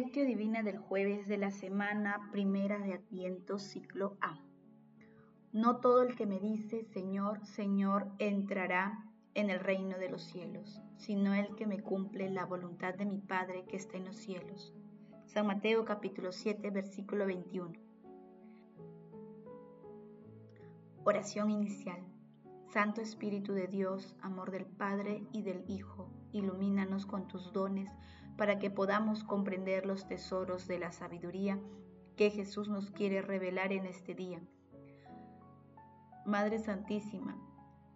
Lectio Divina del jueves de la semana primera de Adviento, ciclo A. No todo el que me dice, Señor, Señor, entrará en el reino de los cielos, sino el que me cumple la voluntad de mi Padre que está en los cielos. San Mateo capítulo 7, versículo 21. Oración inicial. Santo Espíritu de Dios, amor del Padre y del Hijo, ilumínanos con tus dones para que podamos comprender los tesoros de la sabiduría que Jesús nos quiere revelar en este día. Madre Santísima,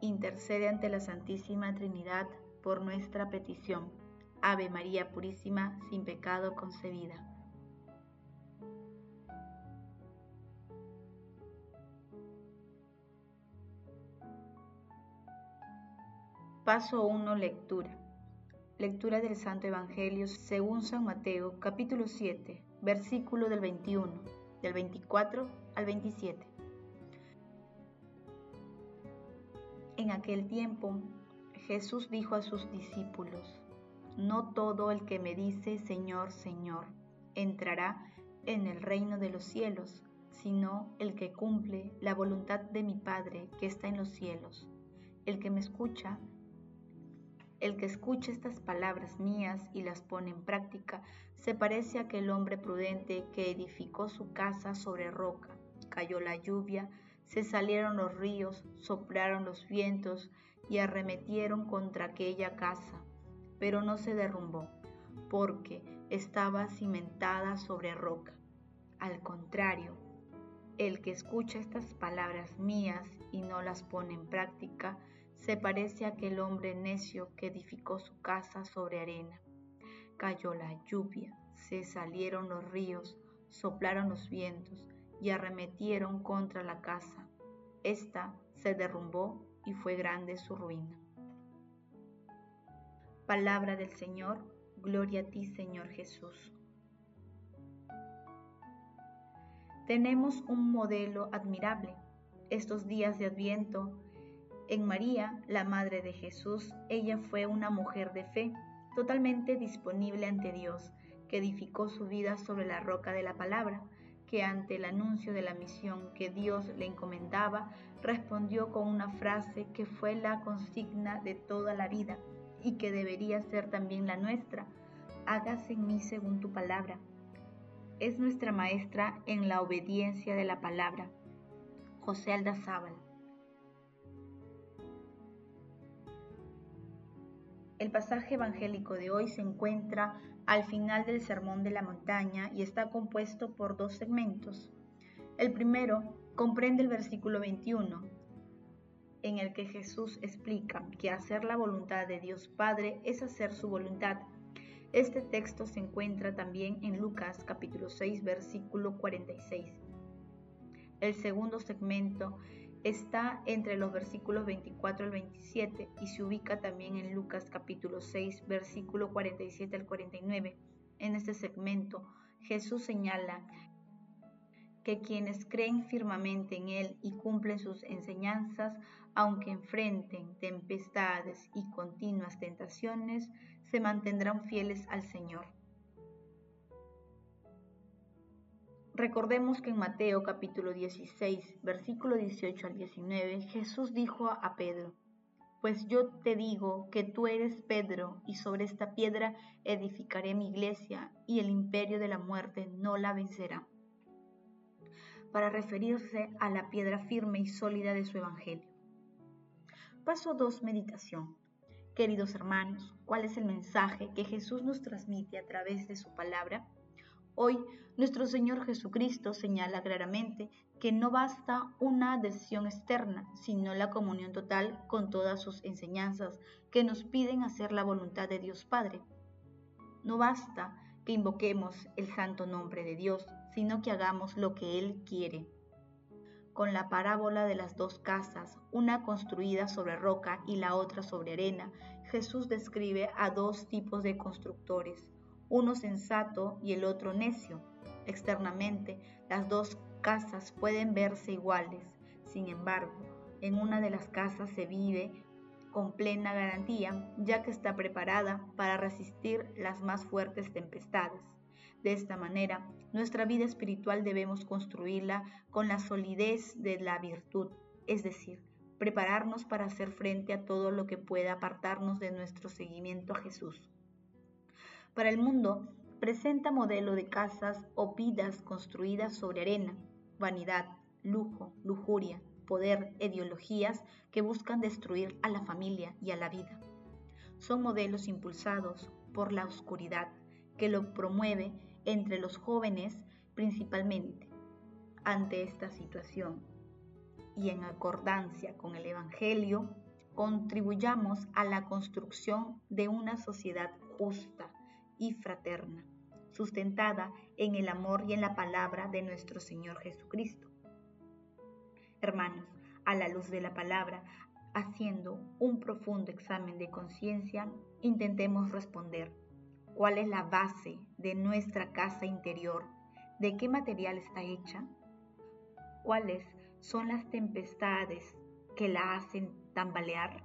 intercede ante la Santísima Trinidad por nuestra petición. Ave María Purísima, sin pecado concebida. Paso 1. Lectura. Lectura del Santo Evangelio según San Mateo, capítulo 7, versículo del 21, del 24 al 27. En aquel tiempo, Jesús dijo a sus discípulos, No todo el que me dice Señor, Señor, entrará en el reino de los cielos, sino el que cumple la voluntad de mi Padre que está en los cielos. El que me escucha el que escucha estas palabras mías y las pone en práctica se parece a aquel hombre prudente que edificó su casa sobre roca. Cayó la lluvia, se salieron los ríos, soplaron los vientos y arremetieron contra aquella casa, pero no se derrumbó, porque estaba cimentada sobre roca. Al contrario, el que escucha estas palabras mías y no las pone en práctica, se parece a aquel hombre necio que edificó su casa sobre arena. Cayó la lluvia, se salieron los ríos, soplaron los vientos y arremetieron contra la casa. Esta se derrumbó y fue grande su ruina. Palabra del Señor, gloria a ti Señor Jesús. Tenemos un modelo admirable. Estos días de Adviento en María, la Madre de Jesús, ella fue una mujer de fe, totalmente disponible ante Dios, que edificó su vida sobre la roca de la palabra, que ante el anuncio de la misión que Dios le encomendaba, respondió con una frase que fue la consigna de toda la vida y que debería ser también la nuestra, hágase en mí según tu palabra. Es nuestra maestra en la obediencia de la palabra. José Aldazábal. El pasaje evangélico de hoy se encuentra al final del Sermón de la Montaña y está compuesto por dos segmentos. El primero comprende el versículo 21, en el que Jesús explica que hacer la voluntad de Dios Padre es hacer su voluntad. Este texto se encuentra también en Lucas capítulo 6 versículo 46. El segundo segmento está entre los versículos 24 al 27 y se ubica también en Lucas capítulo 6, versículo 47 al 49. En este segmento, Jesús señala que quienes creen firmemente en Él y cumplen sus enseñanzas, aunque enfrenten tempestades y continuas tentaciones, se mantendrán fieles al Señor. Recordemos que en Mateo capítulo 16, versículo 18 al 19, Jesús dijo a Pedro, Pues yo te digo que tú eres Pedro, y sobre esta piedra edificaré mi iglesia, y el imperio de la muerte no la vencerá. Para referirse a la piedra firme y sólida de su evangelio. Paso 2. Meditación. Queridos hermanos, ¿cuál es el mensaje que Jesús nos transmite a través de su palabra? Hoy nuestro Señor Jesucristo señala claramente que no basta una adhesión externa, sino la comunión total con todas sus enseñanzas que nos piden hacer la voluntad de Dios Padre. No basta que invoquemos el santo nombre de Dios, sino que hagamos lo que Él quiere. Con la parábola de las dos casas, una construida sobre roca y la otra sobre arena, Jesús describe a dos tipos de constructores, uno sensato y el otro necio. Externamente, las dos casas pueden verse iguales. Sin embargo, en una de las casas se vive con plena garantía, ya que está preparada para resistir las más fuertes tempestades, De esta manera, nuestra vida espiritual debemos construirla con la solidez de la virtud, es decir, prepararnos para hacer frente a todo lo que pueda apartarnos de nuestro seguimiento a Jesús. Para el mundo, presenta modelo de casas o vidas construidas sobre arena, vanidad, lujo, lujuria, poder, ideologías que buscan destruir a la familia y a la vida. Son modelos impulsados por la oscuridad que lo promueve entre los jóvenes principalmente. Ante esta situación y en acordancia con el Evangelio, contribuyamos a la construcción de una sociedad justa y fraterna, sustentada en el amor y en la palabra de nuestro Señor Jesucristo. Hermanos, a la luz de la palabra, haciendo un profundo examen de conciencia, intentemos responder cuál es la base de nuestra casa interior, de qué material está hecha, cuáles son las tempestades que la hacen tambalear,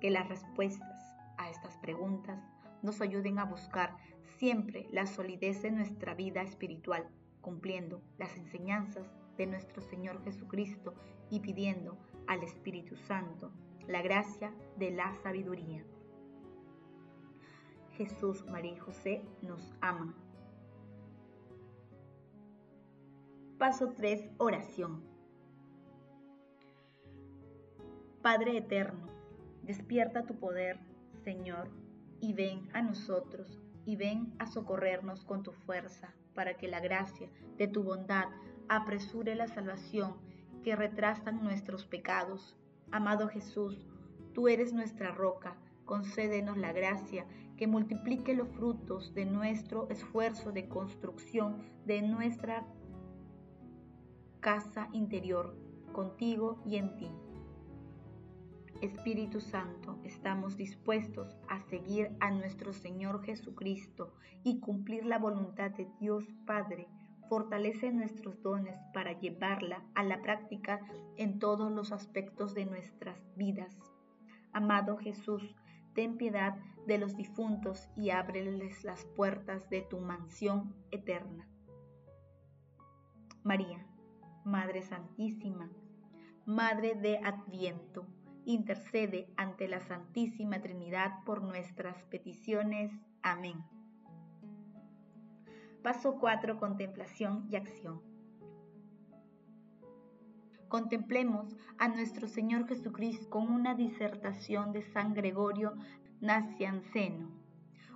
que las respuestas a estas preguntas nos ayuden a buscar siempre la solidez de nuestra vida espiritual, cumpliendo las enseñanzas de nuestro Señor Jesucristo y pidiendo al Espíritu Santo la gracia de la sabiduría. Jesús, María y José nos aman. Paso 3. Oración. Padre eterno, despierta tu poder, Señor, y ven a nosotros, y ven a socorrernos con tu fuerza, para que la gracia de tu bondad apresure la salvación que retrasan nuestros pecados. Amado Jesús, tú eres nuestra roca, concédenos la gracia que multiplique los frutos de nuestro esfuerzo de construcción de nuestra casa interior, contigo y en ti. Espíritu Santo, estamos dispuestos a seguir a nuestro Señor Jesucristo y cumplir la voluntad de Dios Padre fortalece nuestros dones para llevarla a la práctica en todos los aspectos de nuestras vidas. Amado Jesús, ten piedad de los difuntos y ábreles las puertas de tu mansión eterna. María, Madre Santísima, Madre de Adviento, intercede ante la Santísima Trinidad por nuestras peticiones. Amén. Paso 4. Contemplación y acción. Contemplemos a nuestro Señor Jesucristo con una disertación de San Gregorio Nacianceno.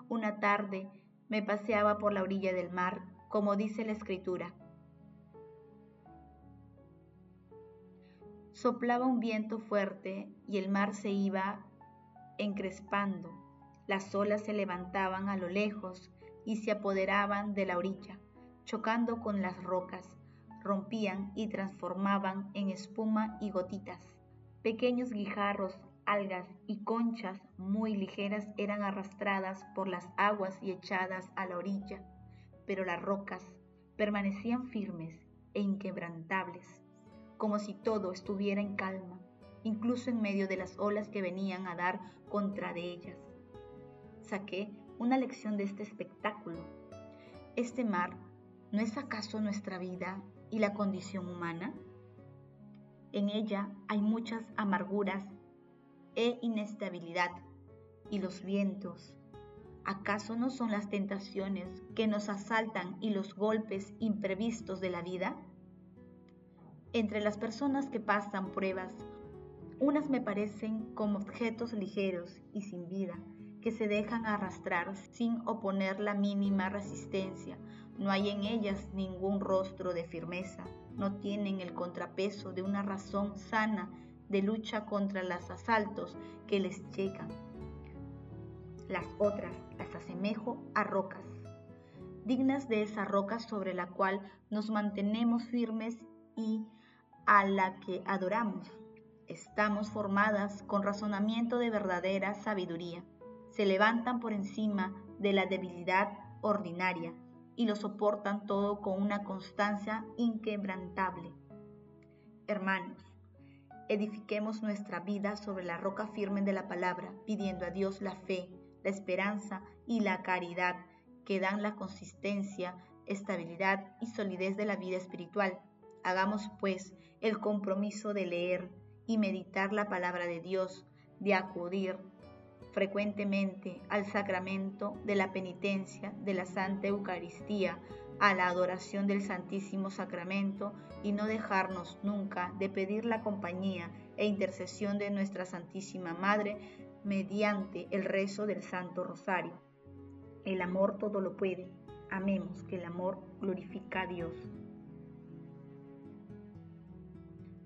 Una tarde me paseaba por la orilla del mar, como dice la Escritura. Soplaba un viento fuerte y el mar se iba encrespando. Las olas se levantaban a lo lejos y se apoderaban de la orilla, chocando con las rocas, rompían y transformaban en espuma y gotitas. Pequeños guijarros, algas y conchas muy ligeras eran arrastradas por las aguas y echadas a la orilla, pero las rocas permanecían firmes e inquebrantables, como si todo estuviera en calma, incluso en medio de las olas que venían a dar contra de ellas. Saqué una lección de este espectáculo. ¿Este mar no es acaso nuestra vida y la condición humana? En ella hay muchas amarguras e inestabilidad. ¿Y los vientos? ¿Acaso no son las tentaciones que nos asaltan y los golpes imprevistos de la vida? Entre las personas que pasan pruebas, unas me parecen como objetos ligeros y sin vida, que se dejan arrastrar sin oponer la mínima resistencia. No hay en ellas ningún rostro de firmeza, no tienen el contrapeso de una razón sana de lucha contra los asaltos que les llegan. Las otras las asemejo a rocas, dignas de esa roca sobre la cual nos mantenemos firmes y a la que adoramos. Estamos formadas con razonamiento de verdadera sabiduría se levantan por encima de la debilidad ordinaria y lo soportan todo con una constancia inquebrantable. Hermanos, edifiquemos nuestra vida sobre la roca firme de la palabra, pidiendo a Dios la fe, la esperanza y la caridad que dan la consistencia estabilidad y solidez de la vida espiritual. Hagamos pues el compromiso de leer y meditar la palabra de Dios, de acudir frecuentemente al sacramento de la penitencia de la Santa Eucaristía, a la adoración del Santísimo Sacramento y no dejarnos nunca de pedir la compañía e intercesión de nuestra Santísima Madre mediante el rezo del Santo Rosario. El amor todo lo puede. Amemos que el amor glorifica a Dios.